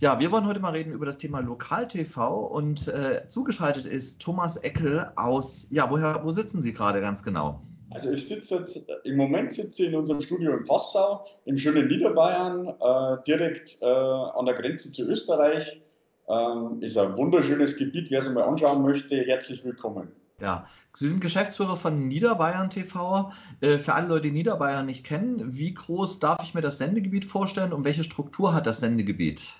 Ja, wir wollen heute mal reden über das Thema Lokal-TV und äh, zugeschaltet ist Thomas Eckel aus, ja, woher, wo sitzen Sie gerade ganz genau? Also ich sitze jetzt, im Moment sitze ich in unserem Studio in Passau, im schönen Niederbayern, äh, direkt äh, an der Grenze zu Österreich. Ähm, ist ein wunderschönes Gebiet, wer es mal anschauen möchte, herzlich willkommen. Ja, Sie sind Geschäftsführer von Niederbayern TV. Äh, für alle Leute, die Niederbayern nicht kennen, wie groß darf ich mir das Sendegebiet vorstellen und welche Struktur hat das Sendegebiet?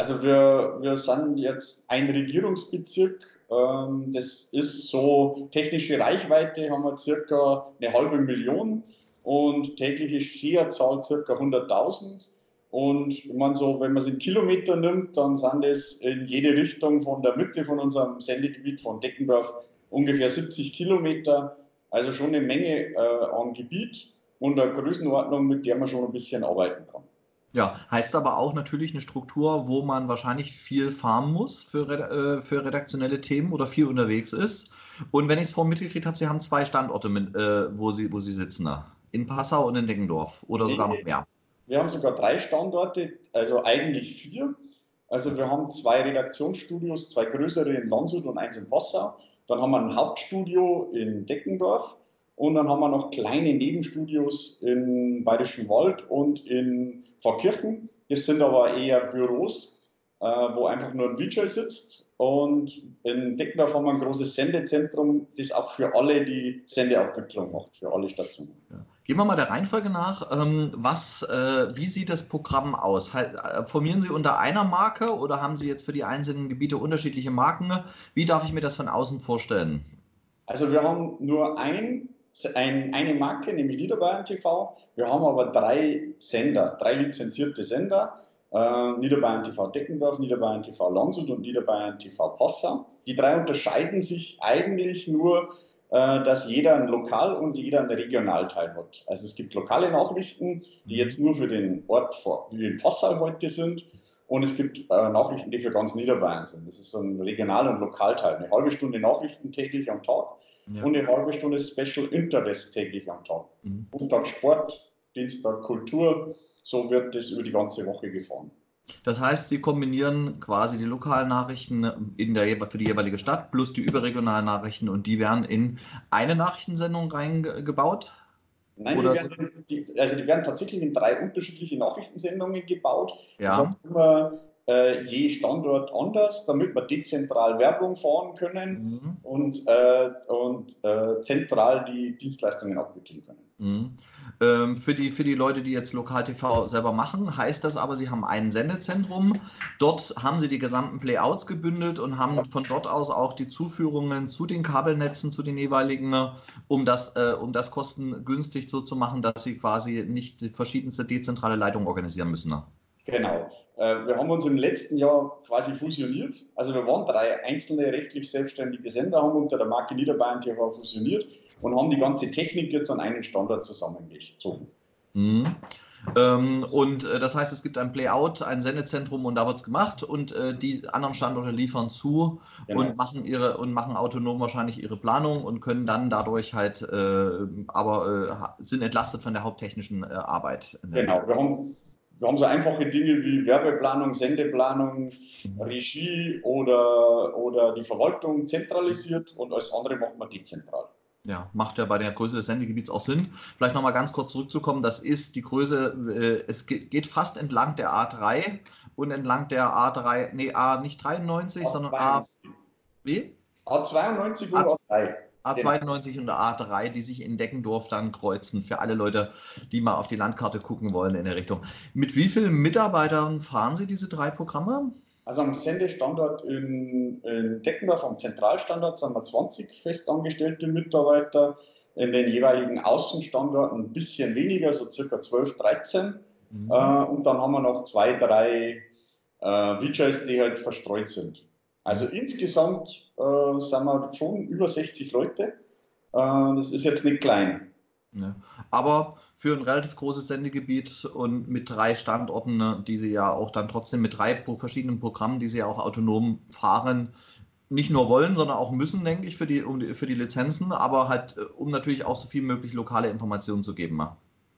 Also wir, wir sind jetzt ein Regierungsbezirk. Ähm, das ist so technische Reichweite, haben wir circa eine halbe Million und tägliche Skierzahl circa 100.000. Und man so, wenn man es in Kilometer nimmt, dann sind es in jede Richtung von der Mitte von unserem Sendegebiet von Deckendorf ungefähr 70 Kilometer, also schon eine Menge äh, an Gebiet und eine Größenordnung, mit der man schon ein bisschen arbeiten kann. Ja, heißt aber auch natürlich eine Struktur, wo man wahrscheinlich viel farmen muss für, äh, für redaktionelle Themen oder viel unterwegs ist. Und wenn ich es vorhin mitgekriegt habe, Sie haben zwei Standorte, mit, äh, wo, Sie, wo Sie sitzen da. In Passau und in Deggendorf oder sogar noch mehr. Wir haben sogar drei Standorte, also eigentlich vier. Also wir haben zwei Redaktionsstudios, zwei größere in Landshut und eins in Passau. Dann haben wir ein Hauptstudio in Deckendorf und dann haben wir noch kleine Nebenstudios im Bayerischen Wald und in Pfarrkirchen. Das sind aber eher Büros, äh, wo einfach nur ein VJ sitzt. Und in Deckendorf haben wir ein großes Sendezentrum, das auch für alle die Sendeabwicklung macht, für alle Stationen. Ja. Gehen wir mal der Reihenfolge nach. Ähm, was, äh, wie sieht das Programm aus? Äh, formieren Sie unter einer Marke oder haben Sie jetzt für die einzelnen Gebiete unterschiedliche Marken? Wie darf ich mir das von außen vorstellen? Also wir haben nur ein, ein, eine Marke, nämlich Niederbayern TV. Wir haben aber drei Sender, drei lizenzierte Sender. Äh, Niederbayern TV Deckendorf, Niederbayern TV Landshut und Niederbayern TV Passau. Die drei unterscheiden sich eigentlich nur äh, dass jeder ein Lokal- und jeder einen Regionalteil hat. Also es gibt lokale Nachrichten, die jetzt nur für den Ort wie in Passau heute sind. Und es gibt äh, Nachrichten, die für ganz Niederbayern sind. Das ist so ein Regional- und Lokalteil. Eine halbe Stunde Nachrichten täglich am Tag ja. und eine halbe Stunde Special Interest täglich am Tag. Mhm. Montag Sport, Dienstag Kultur. So wird das über die ganze Woche gefahren. Das heißt, Sie kombinieren quasi die lokalen Nachrichten in der, für die jeweilige Stadt plus die überregionalen Nachrichten und die werden in eine Nachrichtensendung reingebaut? Nein, die werden, die, also die werden tatsächlich in drei unterschiedliche Nachrichtensendungen gebaut. Ja. Das immer äh, je Standort anders, damit wir dezentral Werbung fahren können mhm. und, äh, und äh, zentral die Dienstleistungen abwickeln können. Mhm. Ähm, für, die, für die Leute, die jetzt Lokal-TV selber machen, heißt das aber, sie haben ein Sendezentrum. Dort haben sie die gesamten Playouts gebündelt und haben von dort aus auch die Zuführungen zu den Kabelnetzen, zu den jeweiligen, um das, äh, um das kostengünstig so zu machen, dass sie quasi nicht die verschiedenste dezentrale Leitungen organisieren müssen. Genau. Äh, wir haben uns im letzten Jahr quasi fusioniert. Also wir waren drei einzelne rechtlich selbstständige Sender, haben unter der Marke Niederbayern TV fusioniert und haben die ganze Technik jetzt an einen Standard zusammengezogen. Mhm. Ähm, und äh, das heißt, es gibt ein Playout, ein Sendezentrum und da wird es gemacht und äh, die anderen Standorte liefern zu genau. und machen ihre und machen autonom wahrscheinlich ihre Planung und können dann dadurch halt äh, aber äh, sind entlastet von der haupttechnischen Arbeit. Genau, wir haben, wir haben so einfache Dinge wie Werbeplanung, Sendeplanung. Regie oder, oder die Verwaltung zentralisiert und alles andere macht man dezentral ja, macht ja bei der Größe des Sendegebiets auch Sinn. Vielleicht nochmal ganz kurz zurückzukommen, das ist die Größe, äh, es geht, fast entlang der A3 und entlang der A3, nee, A nicht 93, A sondern A, wie? A92 und A3. A92 und A3, die sich in Deckendorf dann kreuzen, für alle Leute, die mal auf die Landkarte gucken wollen in der Richtung. Mit wie vielen Mitarbeitern fahren Sie diese drei Programme? Also am Sendestandort in, in Deckendorf, am Zentralstandort, sind wir 20 festangestellte Mitarbeiter. In den jeweiligen Außenstandorten ein bisschen weniger, so circa 12, 13. Mhm. Äh, und dann haben wir noch zwei, drei äh, VJs, die halt verstreut sind. Also insgesamt äh, sind wir schon über 60 Leute. Äh, das ist jetzt nicht klein. Ja. Aber für ein relativ großes Sendegebiet und mit drei Standorten, ne, die sie ja auch dann trotzdem mit drei verschiedenen Programmen, die sie ja auch autonom fahren, nicht nur wollen, sondern auch müssen, denke ich, für die, um die, für die Lizenzen, aber halt, äh, um natürlich auch so viel möglich lokale Informationen zu geben.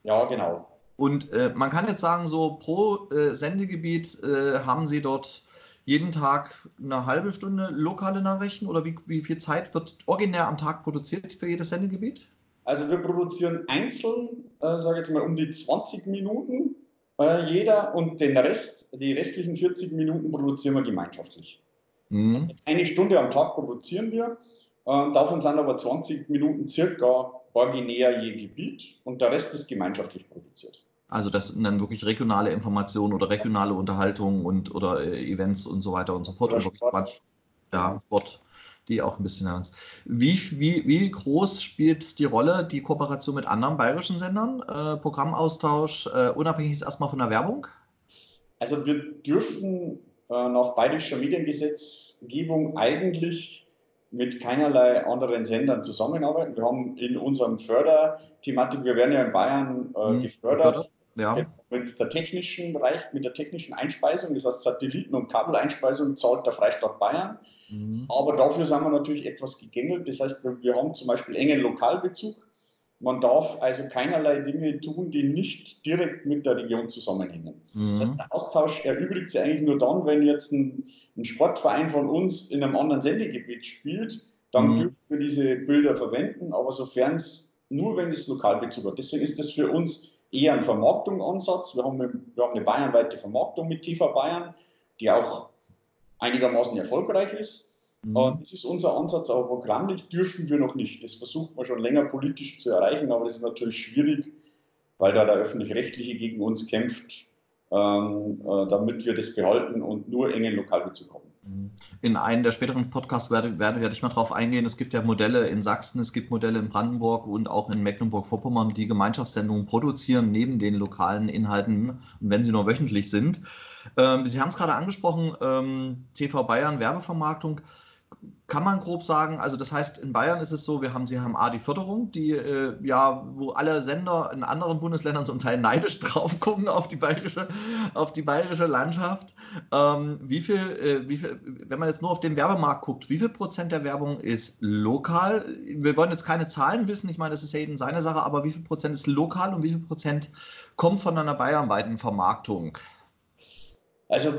Ja, genau. Und äh, man kann jetzt sagen, so pro äh, Sendegebiet äh, haben Sie dort jeden Tag eine halbe Stunde lokale Nachrichten oder wie, wie viel Zeit wird originär am Tag produziert für jedes Sendegebiet? Also wir produzieren einzeln, äh, sage ich jetzt mal, um die 20 Minuten äh, jeder und den Rest, die restlichen 40 Minuten produzieren wir gemeinschaftlich. Mhm. Eine Stunde am Tag produzieren wir, äh, davon sind aber 20 Minuten circa originär je Gebiet und der Rest ist gemeinschaftlich produziert. Also das sind dann wirklich regionale Informationen oder regionale Unterhaltungen und oder äh, Events und so weiter und so fort. Oder und Sport. Ja, Sport, die auch ein bisschen ernst. Wie, wie, wie groß spielt die Rolle die Kooperation mit anderen bayerischen Sendern? Äh, Programmaustausch, äh, unabhängig ist erstmal von der Werbung? Also wir dürfen äh, nach bayerischer Mediengesetzgebung eigentlich mit keinerlei anderen Sendern zusammenarbeiten. Wir haben in unserem Förderthematik, wir werden ja in Bayern äh, mhm. gefördert ja. Mit der technischen Bereich, mit der technischen Einspeisung, das heißt Satelliten- und Kabeleinspeisung, zahlt der Freistaat Bayern. Mhm. Aber dafür sind wir natürlich etwas gegängelt. Das heißt, wir, wir haben zum Beispiel engen Lokalbezug. Man darf also keinerlei Dinge tun, die nicht direkt mit der Region zusammenhängen. Mhm. Das heißt, der Austausch erübrigt sich eigentlich nur dann, wenn jetzt ein, ein Sportverein von uns in einem anderen Sendegebiet spielt, dann mhm. dürfen wir diese Bilder verwenden, aber sofern es nur, wenn es Lokalbezug hat. Deswegen ist das für uns eher ein Vermarktungsansatz. Wir haben, wir haben eine bayernweite Vermarktung mit TV Bayern, die auch einigermaßen erfolgreich ist. Mhm. Das ist unser Ansatz, aber programmlich dürfen wir noch nicht. Das versucht man schon länger politisch zu erreichen, aber das ist natürlich schwierig, weil da der öffentlich-rechtliche gegen uns kämpft, ähm, äh, damit wir das behalten und nur engen Lokalbezug haben. In einem der späteren Podcasts werde, werde, werde ich mal darauf eingehen. Es gibt ja Modelle in Sachsen, es gibt Modelle in Brandenburg und auch in Mecklenburg-Vorpommern, die Gemeinschaftssendungen produzieren neben den lokalen Inhalten, wenn sie nur wöchentlich sind. Ähm, sie haben es gerade angesprochen, ähm, TV Bayern, Werbevermarktung kann man grob sagen, also das heißt, in Bayern ist es so, wir haben, sie haben A, die Förderung, die äh, ja, wo alle Sender in anderen Bundesländern zum Teil neidisch drauf gucken auf die bayerische, auf die bayerische Landschaft. Ähm, wie viel, äh, wie viel, wenn man jetzt nur auf den Werbemarkt guckt, wie viel Prozent der Werbung ist lokal? Wir wollen jetzt keine Zahlen wissen, ich meine, das ist ja eben seine Sache, aber wie viel Prozent ist lokal und wie viel Prozent kommt von einer bayernweiten Vermarktung? Also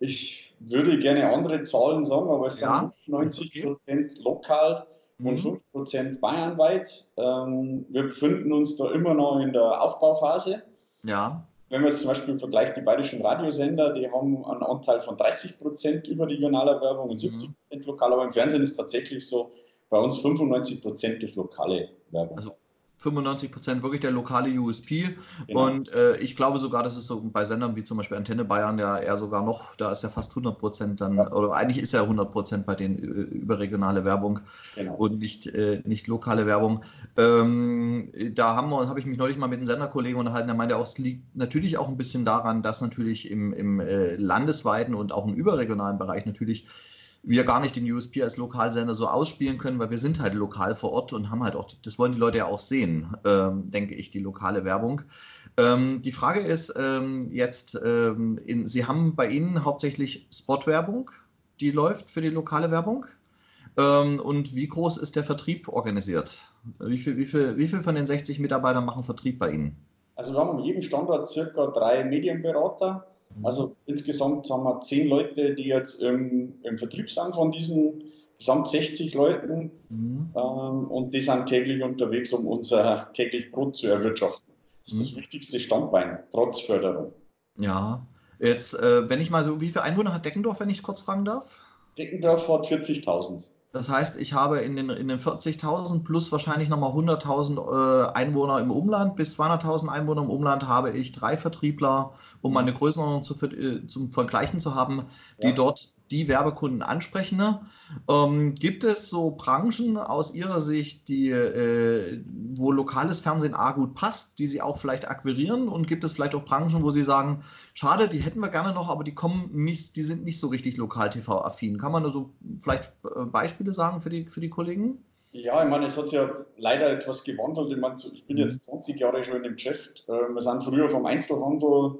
ich würde gerne andere Zahlen sagen, aber es ja. sind 90 Prozent lokal mhm. und 5 Prozent bayernweit. Ähm, wir befinden uns da immer noch in der Aufbauphase. Ja. Wenn man jetzt zum Beispiel vergleicht, die bayerischen Radiosender, die haben einen Anteil von 30 Prozent überregionaler Werbung und 70 Prozent mhm. lokal, aber im Fernsehen ist tatsächlich so, bei uns 95 Prozent ist lokale Werbung. Also 95 Prozent wirklich der lokale USP. Genau. Und äh, ich glaube sogar, dass es so bei Sendern wie zum Beispiel Antenne Bayern ja eher sogar noch, da ist ja fast 100 Prozent dann, ja. oder eigentlich ist ja 100 Prozent bei den äh, überregionale Werbung genau. und nicht, äh, nicht lokale Werbung. Ähm, da haben wir, habe ich mich neulich mal mit einem Senderkollegen unterhalten, der meinte auch, es liegt natürlich auch ein bisschen daran, dass natürlich im, im äh, landesweiten und auch im überregionalen Bereich natürlich wir gar nicht den USP als Lokalsender so ausspielen können, weil wir sind halt lokal vor Ort und haben halt auch, das wollen die Leute ja auch sehen, ähm, denke ich, die lokale Werbung. Ähm, die Frage ist ähm, jetzt, ähm, in, Sie haben bei Ihnen hauptsächlich Spotwerbung, die läuft für die lokale Werbung. Ähm, und wie groß ist der Vertrieb organisiert? Wie viel, wie, viel, wie viel von den 60 Mitarbeitern machen Vertrieb bei Ihnen? Also wir haben in jedem Standort circa drei Medienberater. Also insgesamt haben wir zehn Leute, die jetzt im, im Vertrieb sind von diesen gesamt 60 Leuten mhm. ähm, und die sind täglich unterwegs, um unser täglich Brot zu erwirtschaften. Das ist mhm. das wichtigste Standbein, trotz Förderung. Ja, jetzt, äh, wenn ich mal so, wie viele Einwohner hat Deckendorf, wenn ich kurz fragen darf? Deckendorf hat 40.000. Das heißt, ich habe in den, in den 40.000 plus wahrscheinlich nochmal 100.000 äh, Einwohner im Umland, bis 200.000 Einwohner im Umland habe ich drei Vertriebler, um meine Größenordnung zu, äh, zum Vergleichen zu haben, die ja. dort die Werbekunden ansprechen. Ne? Ähm, gibt es so Branchen aus Ihrer Sicht, die, äh, wo lokales Fernsehen A gut passt, die Sie auch vielleicht akquirieren? Und gibt es vielleicht auch Branchen, wo Sie sagen, schade, die hätten wir gerne noch, aber die kommen nicht, die sind nicht so richtig lokal-TV-affin? Kann man da so vielleicht äh, Beispiele sagen für die, für die Kollegen? Ja, ich meine, es hat sich ja leider etwas gewandelt. Ich, meine, ich bin jetzt 20 mhm. Jahre schon in dem Geschäft. Äh, wir sind früher vom Einzelhandel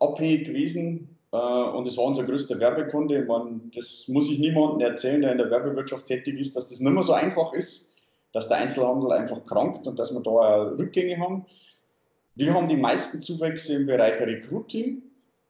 abhängig gewesen und es war unser größter Werbekunde. Man, das muss ich niemandem erzählen, der in der Werbewirtschaft tätig ist, dass das nicht mehr so einfach ist, dass der Einzelhandel einfach krankt und dass wir da Rückgänge haben. Wir haben die meisten Zuwächse im Bereich Recruiting.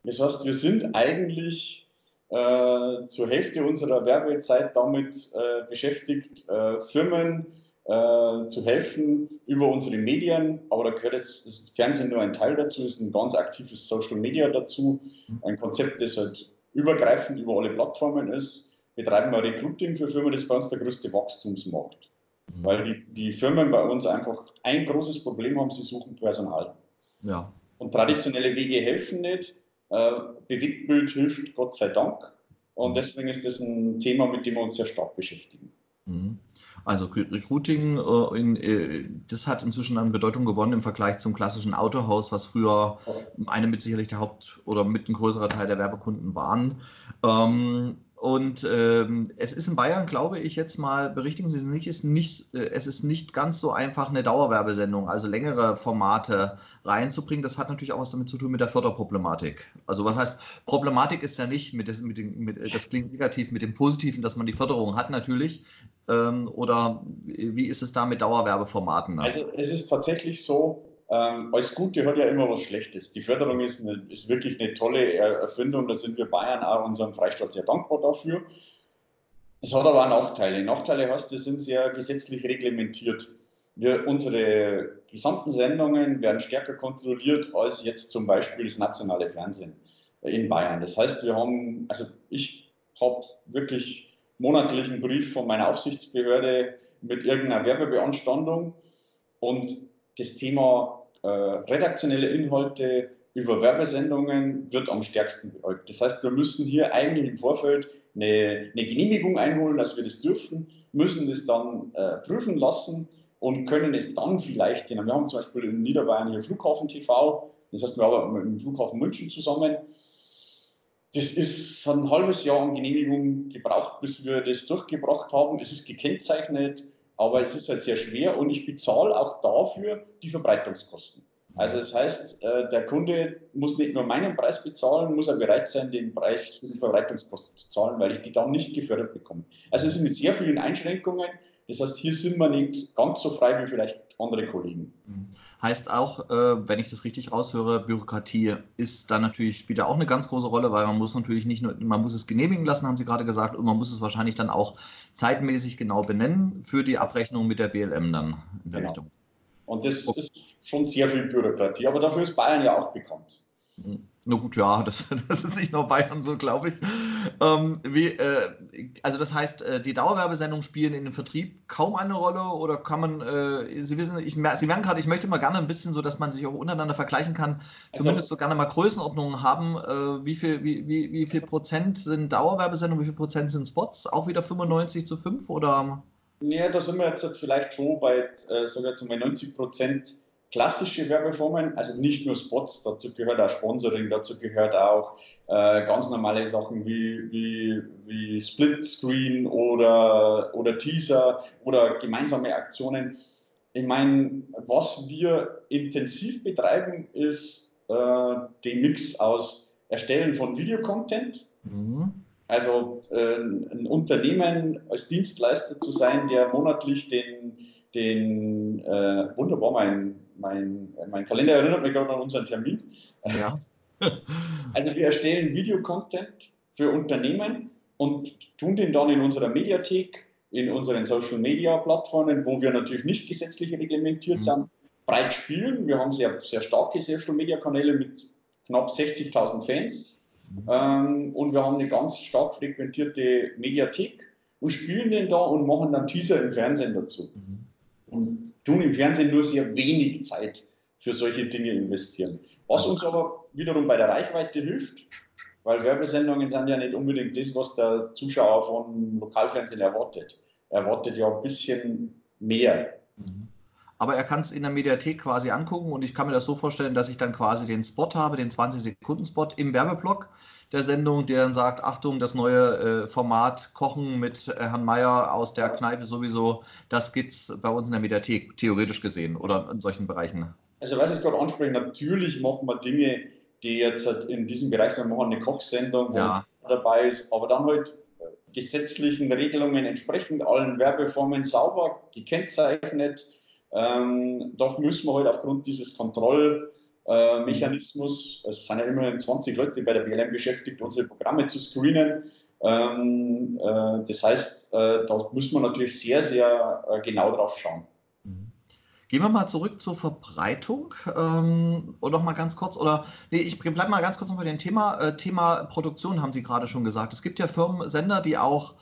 Das heißt, wir sind eigentlich äh, zur Hälfte unserer Werbezeit damit äh, beschäftigt, äh, Firmen äh, zu helfen über unsere Medien. Aber da gehört jetzt das Fernsehen nur ein Teil dazu, ist ein ganz aktives Social Media dazu. Ein Konzept, das halt übergreifend über alle Plattformen ist. Wir Recruiting für Firmen, das ist bei uns der größte Wachstumsmarkt. Mhm. Weil die, die Firmen bei uns einfach ein großes Problem haben, sie suchen Personal. Ja. Und traditionelle Wege helfen nicht. Äh, Bewegtbild hilft Gott sei Dank. Und mhm. deswegen ist das ein Thema, mit dem wir uns sehr stark beschäftigen. Mhm. Also Recruiting, äh, in, äh, das hat inzwischen an Bedeutung gewonnen im Vergleich zum klassischen Autohaus, was früher eine mit sicherlich der Haupt- oder mit ein größerer Teil der Werbekunden waren. Ähm, und ähm, es ist in Bayern, glaube ich, jetzt mal, berichtigen Sie es nicht, ist nicht, äh, es ist nicht ganz so einfach, eine Dauerwerbesendung, also längere Formate reinzubringen. Das hat natürlich auch was damit zu tun mit der Förderproblematik. Also was heißt, Problematik ist ja nicht, mit, mit, mit das klingt negativ, mit dem Positiven, dass man die Förderung hat natürlich. Ähm, oder wie ist es da mit Dauerwerbeformaten? Also es ist tatsächlich so, ähm, alles Gute hat ja immer was Schlechtes. Die Förderung ist, eine, ist wirklich eine tolle Erfindung. Da sind wir Bayern auch unserem Freistaat sehr dankbar dafür. Es hat aber auch Nachteile. Nachteile heißt, wir sind sehr gesetzlich reglementiert. Wir, unsere gesamten Sendungen werden stärker kontrolliert als jetzt zum Beispiel das nationale Fernsehen in Bayern. Das heißt, wir haben, also ich habe wirklich monatlichen Brief von meiner Aufsichtsbehörde mit irgendeiner Werbebeanstandung und das Thema äh, redaktionelle Inhalte über Werbesendungen wird am stärksten beäugt. Das heißt, wir müssen hier eigentlich im Vorfeld eine, eine Genehmigung einholen, dass wir das dürfen, müssen das dann äh, prüfen lassen und können es dann vielleicht, wir haben zum Beispiel in Niederbayern hier Flughafen TV, das heißt, wir arbeiten mit dem Flughafen München zusammen. Das ist ein halbes Jahr an Genehmigung gebraucht, bis wir das durchgebracht haben. Es ist gekennzeichnet, aber es ist halt sehr schwer und ich bezahle auch dafür die Verbreitungskosten. Also das heißt, äh, der Kunde muss nicht nur meinen Preis bezahlen, muss er bereit sein, den Preis für die Verbreitungskosten zu zahlen, weil ich die dann nicht gefördert bekomme. Also es ist mit sehr vielen Einschränkungen. Das heißt, hier sind wir nicht ganz so frei wie vielleicht andere Kollegen. Mhm. Heißt auch, äh, wenn ich das richtig raushöre, Bürokratie ist da natürlich, spielt da auch eine ganz große Rolle, weil man muss natürlich nicht nur, man muss es genehmigen lassen, haben Sie gerade gesagt, und man muss es wahrscheinlich dann auch zeitmäßig genau benennen für die Abrechnung mit der BLM dann in der genau. Richtung. Und das ist schon sehr viel Bürokratie, aber dafür ist Bayern ja auch bekannt. Na gut, ja, das, das ist nicht nur Bayern so, glaube ich. Ähm, wie, äh, also das heißt, äh, die Dauerwerbesendungen spielen in dem Vertrieb kaum eine Rolle oder kann man, äh, Sie wissen, ich, Sie merken gerade, ich möchte mal gerne ein bisschen so, dass man sich auch untereinander vergleichen kann, also zumindest so gerne mal Größenordnungen haben, äh, wie, viel, wie, wie, wie viel Prozent sind Dauerwerbesendungen, wie viel Prozent sind Spots, auch wieder 95 zu 5 oder? Ja, da sind wir jetzt vielleicht schon bei, äh, sag jetzt mal 90 Prozent klassische Werbeformen, also nicht nur Spots, dazu gehört auch Sponsoring, dazu gehört auch äh, ganz normale Sachen wie, wie, wie Split-Screen oder, oder Teaser oder gemeinsame Aktionen. Ich meine, was wir intensiv betreiben, ist äh, den Mix aus Erstellen von Videocontent. Mhm. Also äh, ein Unternehmen als Dienstleister zu sein, der monatlich den, den äh, wunderbar mein mein, mein Kalender erinnert mich gerade an unseren Termin. Ja. also wir erstellen Videocontent für Unternehmen und tun den dann in unserer Mediathek, in unseren Social Media Plattformen, wo wir natürlich nicht gesetzlich reglementiert mhm. sind, breit spielen. Wir haben sehr, sehr starke Social Media Kanäle mit knapp 60.000 Fans. Mhm. Ähm, und wir haben eine ganz stark frequentierte Mediathek und spielen den da und machen dann Teaser im Fernsehen dazu. Mhm und tun im Fernsehen nur sehr wenig Zeit für solche Dinge investieren. Was uns aber wiederum bei der Reichweite hilft, weil Werbesendungen sind ja nicht unbedingt das, was der Zuschauer von Lokalfernsehen erwartet. Er erwartet ja ein bisschen mehr. Mhm. Aber er kann es in der Mediathek quasi angucken und ich kann mir das so vorstellen, dass ich dann quasi den Spot habe, den 20-Sekunden-Spot im Werbeblock der Sendung, der dann sagt, Achtung, das neue äh, Format Kochen mit äh, Herrn Meyer aus der Kneipe sowieso, das gibt es bei uns in der Mediathek, theoretisch gesehen, oder in solchen Bereichen. Also was ich gerade anspreche, natürlich machen wir Dinge, die jetzt halt in diesem Bereich sind, wir machen eine Kochsendung, wo ja. dabei ist, aber dann halt äh, gesetzlichen Regelungen entsprechend allen Werbeformen sauber gekennzeichnet, Ähm, da müssen wir halt aufgrund dieses Kontrollmechanismus, äh, es sind ja immerhin 20 Leute bei der BLM beschäftigt, unsere Programme zu screenen. Ähm, äh, das heißt, äh, da muss man natürlich sehr, sehr äh, genau drauf schauen. Gehen wir mal zurück zur Verbreitung ähm, oder noch mal ganz kurz oder nee, ich bleibe mal ganz kurz noch bei dem Thema äh, Thema Produktion haben Sie gerade schon gesagt. Es gibt ja Firmen, Sender, die auch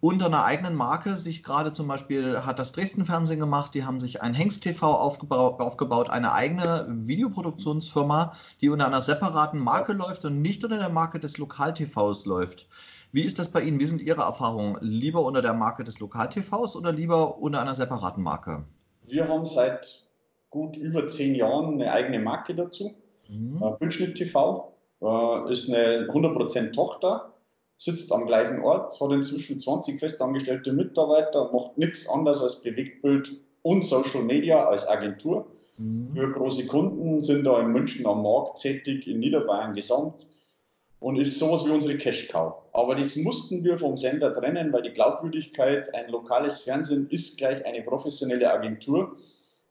unter einer eigenen Marke sich gerade zum Beispiel hat das Dresden Fernsehen gemacht, die haben sich ein Hengst TV aufgebaut, aufgebaut, eine eigene Videoproduktionsfirma, die unter einer separaten Marke läuft und nicht unter der Marke des Lokal-TVs läuft. Wie ist das bei Ihnen? Wie sind Ihre Erfahrungen? Lieber unter der Marke des Lokal-TVs oder lieber unter einer separaten Marke? Wir haben seit gut über zehn Jahren eine eigene Marke dazu. Mhm. Äh, Bildschnitt TV äh, ist eine 100% Tochter, sitzt am gleichen Ort, hat inzwischen 20 festangestellte Mitarbeiter, macht nichts anderes als Bewegtbild und Social Media als Agentur. Mhm. Für große Kunden sind da in München am Markt tätig, in Niederbayern gesamt und ist sowas wie unsere Cash Cow. Aber das mussten wir vom Sender trennen, weil die Glaubwürdigkeit, ein lokales Fernsehen ist gleich eine professionelle Agentur,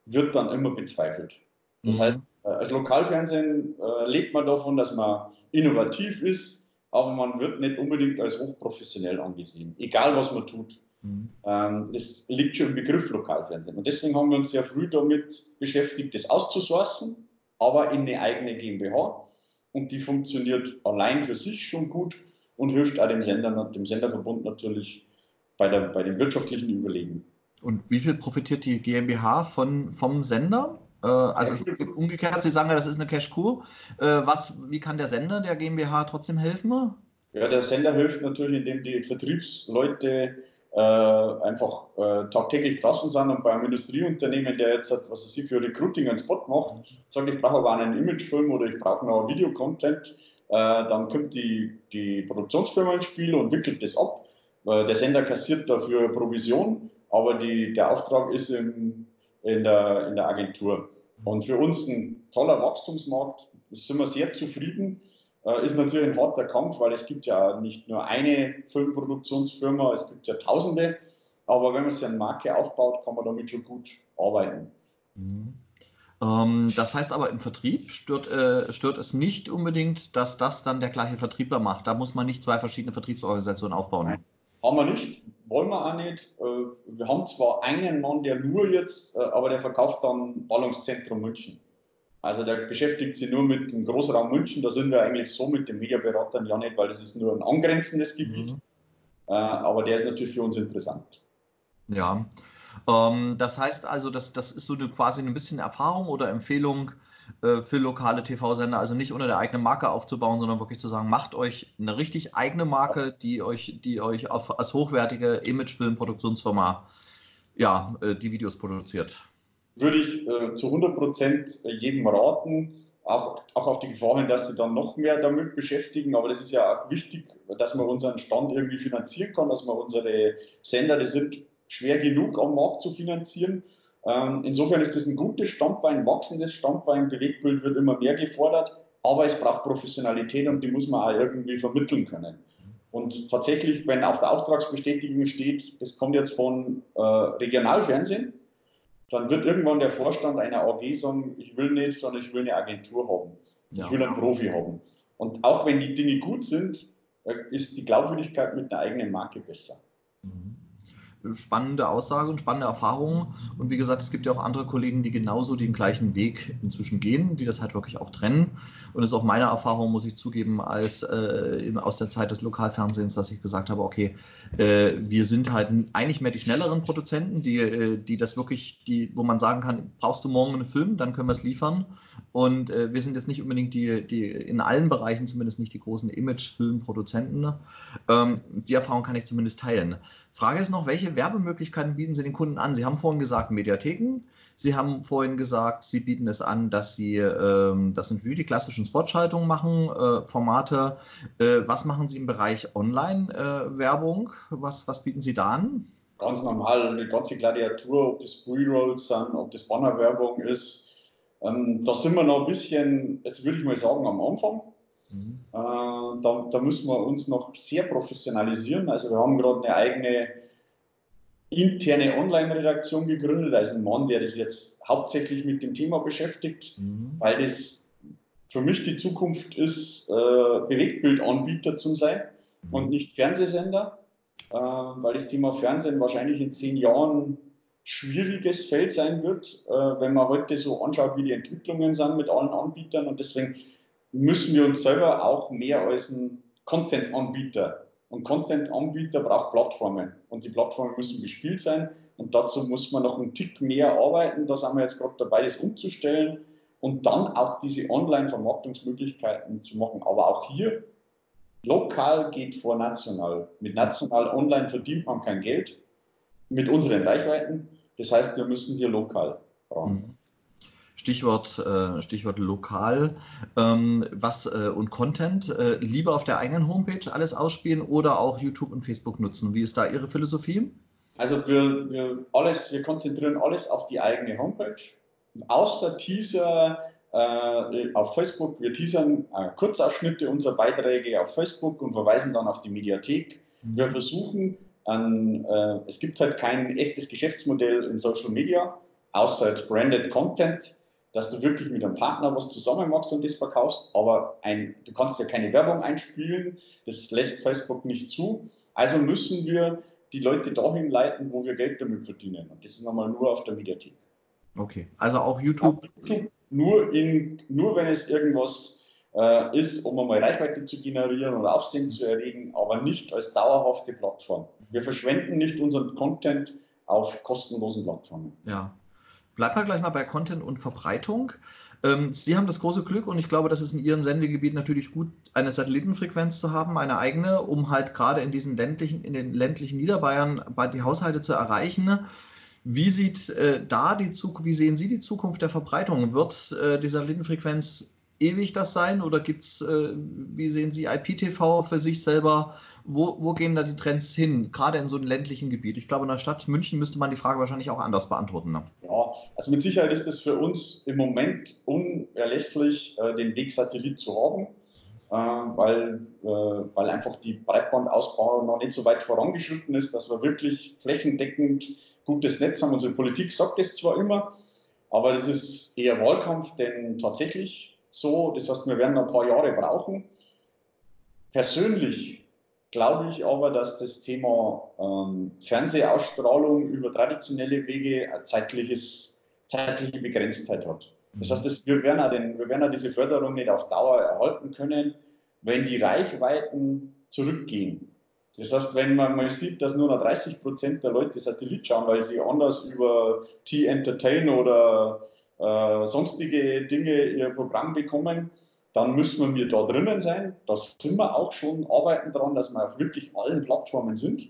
wird dann immer bezweifelt. Das mhm. heißt, äh, als Lokalfernsehen äh, lebt man davon, dass man innovativ ist, aber man wird nicht unbedingt als hochprofessionell angesehen, egal was man tut. Mhm. Ähm, das liegt schon im Begriff Lokalfernsehen. Und deswegen haben wir uns sehr früh damit beschäftigt, das auszusourcen, aber in eine eigene GmbH und die funktioniert allein für sich schon gut und hilft auch dem Sender, dem Senderverbund natürlich bei, der, bei den wirtschaftlichen Überlegen. Und wie viel profitiert die GmbH von, vom Sender? Äh, also umgekehrt, Sie sagen ja, das ist eine Cash-Kur. Äh, wie kann der Sender der GmbH trotzdem helfen? Ja, der Sender hilft natürlich, indem die Vertriebsleute äh, einfach äh, tagtäglich draußen sind und bei einem Industrieunternehmen, der jetzt, was weiß ich, für Recruiting einen Spot macht, sagt, ich brauche aber einen Imagefilm oder ich brauche noch Videocontent, äh, dann kommt die, die Produktionsfirma ins Spiel und wickelt das ab. Der Sender kassiert dafür Provision, aber die, der Auftrag ist im, in, der, in der Agentur. Und für uns ein toller Wachstumsmarkt, sind wir sehr zufrieden. Äh, ist natürlich ein harter Kampf, weil es gibt ja nicht nur eine Filmproduktionsfirma, es gibt ja tausende. Aber wenn man sich eine Marke aufbaut, kann man damit schon gut arbeiten. Mhm. Ähm, das heißt aber im Vertrieb stört, äh, stört es nicht unbedingt, dass das dann der gleiche Vertriebler macht. Da muss man nicht zwei verschiedene Vertriebsorganisationen aufbauen. Nein, haben wir nicht, wollen wir auch nicht. Äh, wir haben zwar einen Mann, der nur jetzt, äh, aber der verkauft dann Ballungszentrum München. Also der beschäftigt sich nur mit dem Großraum München. Da sind wir eigentlich so mit den Mediaberatern ja nicht, weil das ist nur ein angrenzendes Gebiet. Mhm. Äh, aber der ist natürlich für uns interessant. Ja, ähm, das heißt also, das, das ist so eine, quasi ein bisschen Erfahrung oder Empfehlung äh, für lokale TV-Sender, also nicht unter der eigenen Marke aufzubauen, sondern wirklich zu sagen, macht euch eine richtig eigene Marke, die euch, die euch auf, als hochwertige Imagefilm-Produktionsfirma ja, äh, die Videos produziert würde ich äh, zu 100 Prozent äh, jedem raten, auch, auch auf die Gefahr hin, dass sie dann noch mehr damit beschäftigen. Aber das ist ja auch wichtig, dass man unseren Stand irgendwie finanzieren kann, dass man unsere Sender, die sind schwer genug am Markt zu finanzieren. Ähm, insofern ist das ein gutes Standbein, ein wachsendes Standbein. Bewegtbild wird immer mehr gefordert, aber es braucht Professionalität und die muss man auch irgendwie vermitteln können. Und tatsächlich, wenn auf der Auftragsbestätigung steht, das kommt jetzt von äh, Regionalfernsehen, dann wird irgendwann der Vorstand einer AG sagen, ich will nicht, sondern ich will eine Agentur haben. Ja. Ich will einen Profi haben. Und auch wenn die Dinge gut sind, äh, ist die Glaubwürdigkeit mit einer eigenen Marke besser. Mhm spannende Aussage und spannende Erfahrungen. Und wie gesagt, es gibt ja auch andere Kollegen, die genauso den gleichen Weg inzwischen gehen, die das halt wirklich auch trennen. Und es ist auch meine Erfahrung, muss ich zugeben, als äh, aus der Zeit des Lokalfernsehens, dass ich gesagt habe, okay, äh, wir sind halt eigentlich mehr die schnelleren Produzenten, die, äh, die das wirklich, die, wo man sagen kann, brauchst du morgen einen Film, dann können wir es liefern. Und äh, wir sind jetzt nicht unbedingt die, die in allen Bereichen zumindest nicht die großen Image-Filmproduzenten. Ähm, die Erfahrung kann ich zumindest teilen. Frage ist noch, welche Werbemöglichkeiten bieten Sie den Kunden an? Sie haben vorhin gesagt Mediatheken. Sie haben vorhin gesagt, Sie bieten es an, dass Sie, ähm, das sind wie die klassischen Spotschaltungen machen, äh, Formate. Äh, was machen Sie im Bereich Online-Werbung? Äh, was, was bieten Sie da an? Ganz normal, eine ganze Gladiatur, ob das Pre-Rolls sind, ob das Bannerwerbung ist. Ähm, da sind wir noch ein bisschen, jetzt würde ich mal sagen, am Anfang. Mhm. Äh, da, da, müssen wir uns noch sehr professionalisieren. Also wir haben gerade eine eigene interne Online-Redaktion gegründet, also ein Mann, der das jetzt hauptsächlich mit dem Thema beschäftigt, mhm. weil das für mich die Zukunft ist, äh, Bewegtbildanbieter zu sein mhm. und nicht Fernsehsender, äh, weil das Thema Fernsehen wahrscheinlich in zehn Jahren schwieriges Feld sein wird, äh, wenn man heute so anschaut, wie die Entwicklungen sind mit allen Anbietern und deswegen müssen wir uns selber auch mehr als ein Content-Anbieter und Content-Anbieter braucht Plattformen und die Plattformen müssen gespielt sein und dazu muss man noch einen Tick mehr arbeiten. Da sind wir jetzt gerade dabei, das umzustellen und dann auch diese Online-Vermarktungsmöglichkeiten zu machen. Aber auch hier, lokal geht vor national. Mit national online verdient man kein Geld mit unseren Reichweiten. Das heißt, wir müssen hier lokal bauen. Mhm. Stichwort, äh, Stichwort lokal ähm, was, äh, und Content. Äh, lieber auf der eigenen Homepage alles ausspielen oder auch YouTube und Facebook nutzen? Wie ist da Ihre Philosophie? Also wir, wir, alles, wir konzentrieren alles auf die eigene Homepage. Außer Teaser äh, auf Facebook. Wir teasern äh, Kurzausschnitte unserer Beiträge auf Facebook und verweisen dann auf die Mediathek. Mhm. Wir versuchen, an, äh, es gibt halt kein echtes Geschäftsmodell in Social Media, außer jetzt Branded Content dass du wirklich mit einem Partner was zusammen machst und das verkaufst, aber ein, du kannst ja keine Werbung einspielen, das lässt Facebook nicht zu. Also müssen wir die Leute dahin leiten, wo wir Geld damit verdienen. Und das ist nochmal nur auf der Mediathek. Okay, also auch YouTube. Nur, in, nur wenn es irgendwas äh, ist, um einmal Reichweite zu generieren oder Aufsehen zu erregen, aber nicht als dauerhafte Plattform. Wir verschwenden nicht unseren Content auf kostenlosen Plattformen. Ja, Bleiben wir gleich mal bei Content und Verbreitung. Ähm, Sie haben das große Glück und ich glaube, das ist in Ihrem Sendegebiet natürlich gut, eine Satellitenfrequenz zu haben, eine eigene, um halt gerade in diesen ländlichen, in den ländlichen Niederbayern die Haushalte zu erreichen. Wie sieht äh, da die Zukunft, wie sehen Sie die Zukunft der Verbreitung? Wird äh, die Satellitenfrequenz ewig das sein oder gibt es, äh, wie sehen Sie IPTV für sich selber? Wo, wo gehen da die Trends hin, gerade in so einem ländlichen Gebiet? Ich glaube, in der Stadt München müsste man die Frage wahrscheinlich auch anders beantworten. Ne? Ja, also mit Sicherheit ist es für uns im Moment unerlässlich, äh, den Weg Satellit zu haben. Äh, weil, äh, weil einfach die Breitbandausbau noch nicht so weit vorangeschritten ist, dass wir wirklich flächendeckend gutes Netz haben. Unsere Politik sagt es zwar immer, aber das ist eher Wahlkampf, denn tatsächlich so. Das heißt, wir werden ein paar Jahre brauchen. Persönlich glaube ich aber, dass das Thema ähm, Fernsehausstrahlung über traditionelle Wege eine zeitliches, zeitliche Begrenztheit hat. Das heißt, das, wir, werden auch den, wir werden auch diese Förderung nicht auf Dauer erhalten können, wenn die Reichweiten zurückgehen. Das heißt, wenn man mal sieht, dass nur noch 30 Prozent der Leute Satellit schauen, weil sie anders über T-Entertain oder äh, sonstige Dinge ihr Programm bekommen, dann müssen wir da drinnen sein. Da sind wir auch schon, arbeiten daran, dass wir auf wirklich allen Plattformen sind.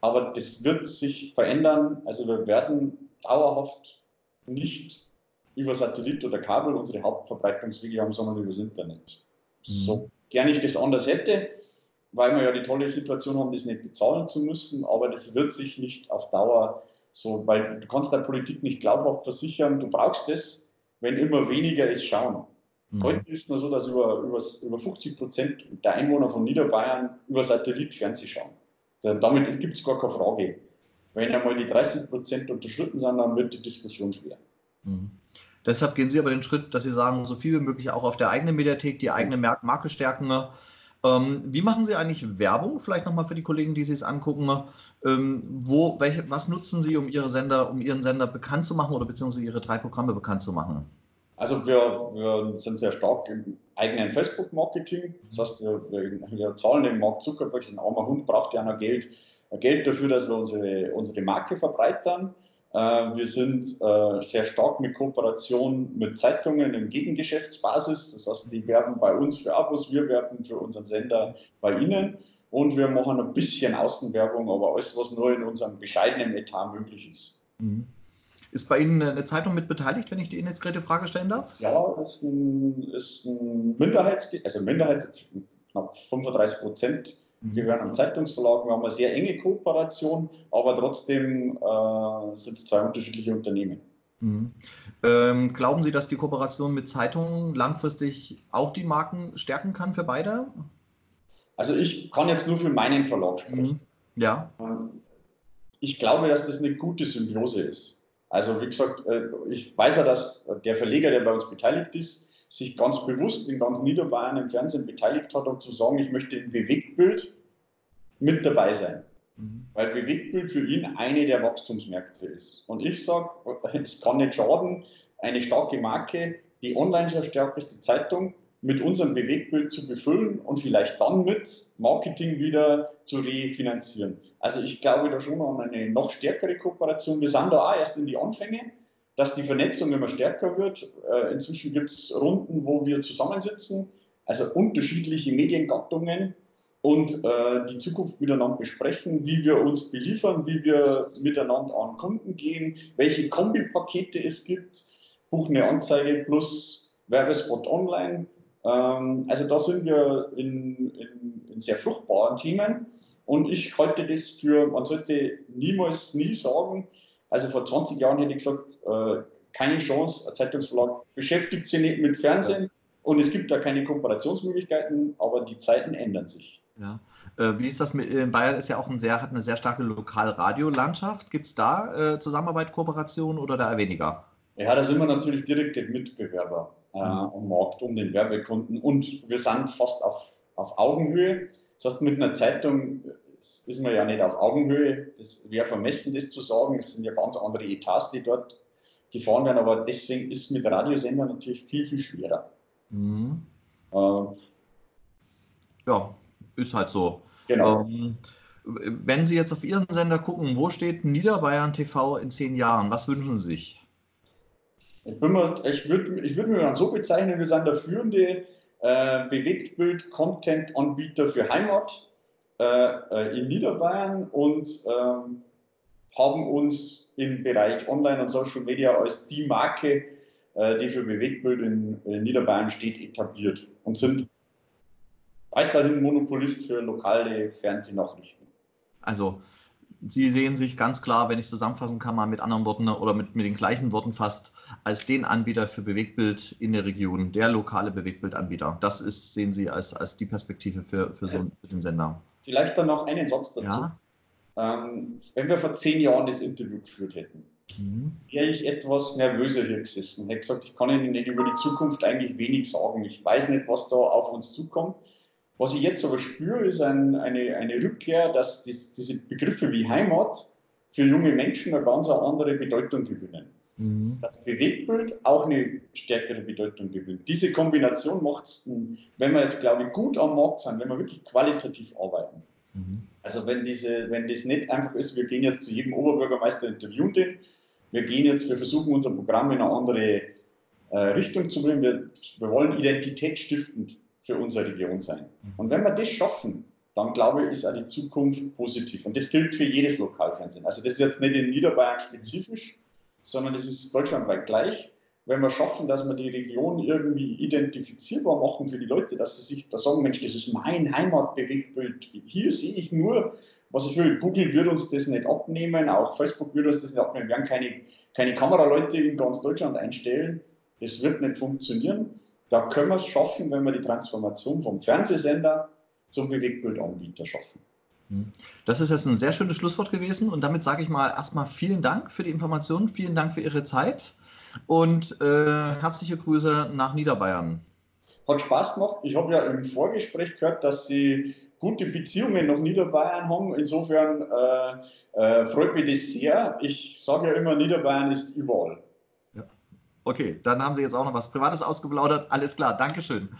Aber das wird sich verändern. Also wir werden dauerhaft nicht über Satellit oder Kabel unsere Hauptverbreitungswege haben, sondern über das Internet. Mhm. So gerne ich das anders hätte, weil wir ja die tolle Situation haben, das nicht bezahlen zu müssen, aber das wird sich nicht auf Dauer so, weil du kannst der Politik nicht glaubhaft versichern, du brauchst es, wenn immer weniger es schauen. Mhm. Heute ist es nur so, dass über, über, über 50 Prozent der Einwohner von Niederbayern über Satellit Fernsehen schauen. Damit gibt es gar keine Frage. Wenn einmal die 30 Prozent unterschritten sind, dann wird die Diskussion schwer. Mhm. Deshalb gehen Sie aber den Schritt, dass Sie sagen, so viel wie möglich auch auf der eigenen Mediathek die eigene Marke stärken ähm, wie machen Sie eigentlich Werbung? Vielleicht nochmal für die Kollegen, die sich es angucken. Ähm, wo, welche, was nutzen Sie, um Ihre Sender, um Ihren Sender bekannt zu machen oder beziehungsweise Ihre drei Programme bekannt zu machen? Also wir, wir sind sehr stark im eigenen Facebook-Marketing. Das heißt, wir, wir, wir, zahlen dem Mark Zuckerberg, ein armer Hund braucht ja noch Geld, Geld dafür, dass wir unsere, unsere Marke verbreitern. Äh, wir sind äh, sehr stark mit Kooperation mit Zeitungen im Gegengeschäftsbasis. Das heißt, die werben bei uns für Abos, wir werben für unseren Sender bei ihnen. Und wir machen ein bisschen Außenwerbung, aber alles, was nur in unserem bescheidenen Etat möglich ist. Mhm. Ist bei Ihnen eine Zeitung mit beteiligt, wenn ich die indiskrete Frage stellen darf? Ja, ist ein, ist ein Minderheits, also Minderheit, knapp 35 Prozent wir gehören am Zeitungsverlag, wir haben eine sehr enge Kooperation, aber trotzdem äh, sind es zwei unterschiedliche Unternehmen. Mhm. Ähm, glauben Sie, dass die Kooperation mit Zeitungen langfristig auch die Marken stärken kann für beide? Also ich kann jetzt nur für meinen Verlag sprechen. Mhm. Ja. Ähm, ich glaube, dass das eine gute Symbiose ist. Also wie gesagt, äh, ich weiß ja, dass der Verleger, der bei uns beteiligt ist, sich ganz bewusst in ganz Niederbayern im Fernsehen beteiligt hat, um zu sagen, ich möchte im Bewegtbild mit dabei sein. Mhm. Weil Bewegtbild für ihn eine der Wachstumsmärkte ist. Und ich sage, es kann nicht schaden, eine starke Marke, die online stärkste Zeitung, mit unserem Bewegtbild zu befüllen und vielleicht dann mit Marketing wieder zu refinanzieren. Also ich glaube da schon an eine noch stärkere Kooperation. Wir sind da auch erst in die Anfänge, dass die Vernetzung immer stärker wird. Äh, inzwischen gibt es Runden, wo wir zusammensitzen, also unterschiedliche Mediengattungen und äh, die Zukunft miteinander besprechen, wie wir uns beliefern, wie wir miteinander an Kunden gehen, welche Kombipakete es gibt, Buch eine Anzeige plus Werbespot online also da sind wir in, in, in, sehr fruchtbaren Themen und ich halte das für, man sollte niemals nie sagen, also vor 20 Jahren hätte ich gesagt, äh, keine Chance, ein Zeitungsverlag beschäftigt sich nicht mit Fernsehen und es gibt da keine Kooperationsmöglichkeiten, aber die Zeiten ändern sich. Ja. Äh, wie ist das mit, in Bayern ist ja auch ein sehr, hat eine sehr starke Lokalradiolandschaft. Gibt es da äh, Zusammenarbeit, Kooperation oder da weniger? Ja, da sind wir natürlich direkte Mitbewerber äh, am Markt um den Werbekunden und wir sind fast auf, auf Augenhöhe. Das heißt, mit einer Zeitung ist man ja nicht auf Augenhöhe. Das wäre vermessen, das zu sagen. Es sind ja ganz andere Etats, die dort gefahren werden, aber deswegen ist mit Radiosender natürlich viel, viel schwerer. Mhm. Äh, ja, ist halt so. Genau. Ähm, wenn Sie jetzt auf Ihren Sender gucken, wo steht Niederbayern TV in zehn Jahren? Was wünschen Sie sich? Ich, ich würde ich würd mich mal so bezeichnen, wir sind der führende äh, Bewegtbild-Content-Anbieter für Heimat äh, äh, in Niederbayern und ähm, haben uns im Bereich Online und Social Media als die Marke, äh, die für Bewegtbild in, in Niederbayern steht, etabliert und sind weiterhin Monopolist für lokale Fernsehnachrichten. Also Sie sehen sich ganz klar, wenn ich es zusammenfassen kann, mal mit anderen Worten oder mit, mit den gleichen Worten fast, als den Anbieter für Bewegtbild in der Region, der lokale Bewegtbildanbieter. Das ist, sehen Sie als, als die Perspektive für, für so den Sender. Vielleicht dann noch einen Satz dazu. Ja? Ähm, wenn wir vor zehn Jahren das Interview geführt hätten, mhm. wäre ich etwas nervöser hier gesessen. Hätte gesagt, ich kann Ihnen nicht über die Zukunft eigentlich wenig sagen. Ich weiß nicht, was da auf uns zukommt. Was ich jetzt aber spüre, ist ein, eine, eine Rückkehr, dass dies, diese Begriffe wie Heimat für junge Menschen eine ganz andere Bedeutung gewinnen. Mhm. Das Bewegtbild auch eine stärkere Bedeutung gewinnt. Diese Kombination macht es, wenn wir jetzt, glaube ich, gut am Markt sind, wenn wir wirklich qualitativ arbeiten. Mhm. Also wenn, diese, wenn das nicht einfach ist, wir gehen jetzt zu jedem Oberbürgermeister interviewen den, wir gehen jetzt, wir versuchen unser Programm in eine andere äh, Richtung zu bringen, wir, wir wollen identitätsstiftend für unsere Region sein. Mhm. Und wenn wir das schaffen, dann glaube ich, ist auch die Zukunft positiv. Und das gilt für jedes Lokalfernsehen. Also das ist jetzt nicht in Niederbayern spezifisch, sondern das ist deutschlandweit gleich. Wenn wir schaffen, dass wir die Region irgendwie identifizierbar machen für die Leute, dass sie sich da sagen, Mensch, das ist mein Heimatbewegtbild. Hier sehe ich nur, was ich will. Google wird uns das nicht abnehmen, auch Facebook wird uns das nicht abnehmen. Wir werden keine, keine Kameraleute in ganz Deutschland einstellen. Das wird nicht funktionieren. Da können wir es schaffen, wenn wir die Transformation vom Fernsehsender zum Bewegtbildanbieter schaffen. Hm. Das ist jetzt ein sehr schönes Schlusswort gewesen und damit sage ich mal erstmal vielen Dank für die Informationen, vielen Dank für Ihre Zeit und äh, herzliche Grüße nach Niederbayern. Hat Spaß gemacht. Ich habe ja im Vorgespräch gehört, dass Sie gute Beziehungen nach Niederbayern haben. Insofern äh, äh, freut mich das sehr. Ich sage ja immer, Niederbayern ist überall. Okay, dann haben Sie jetzt auch noch was Privates ausgeplaudert. Alles klar, Dankeschön.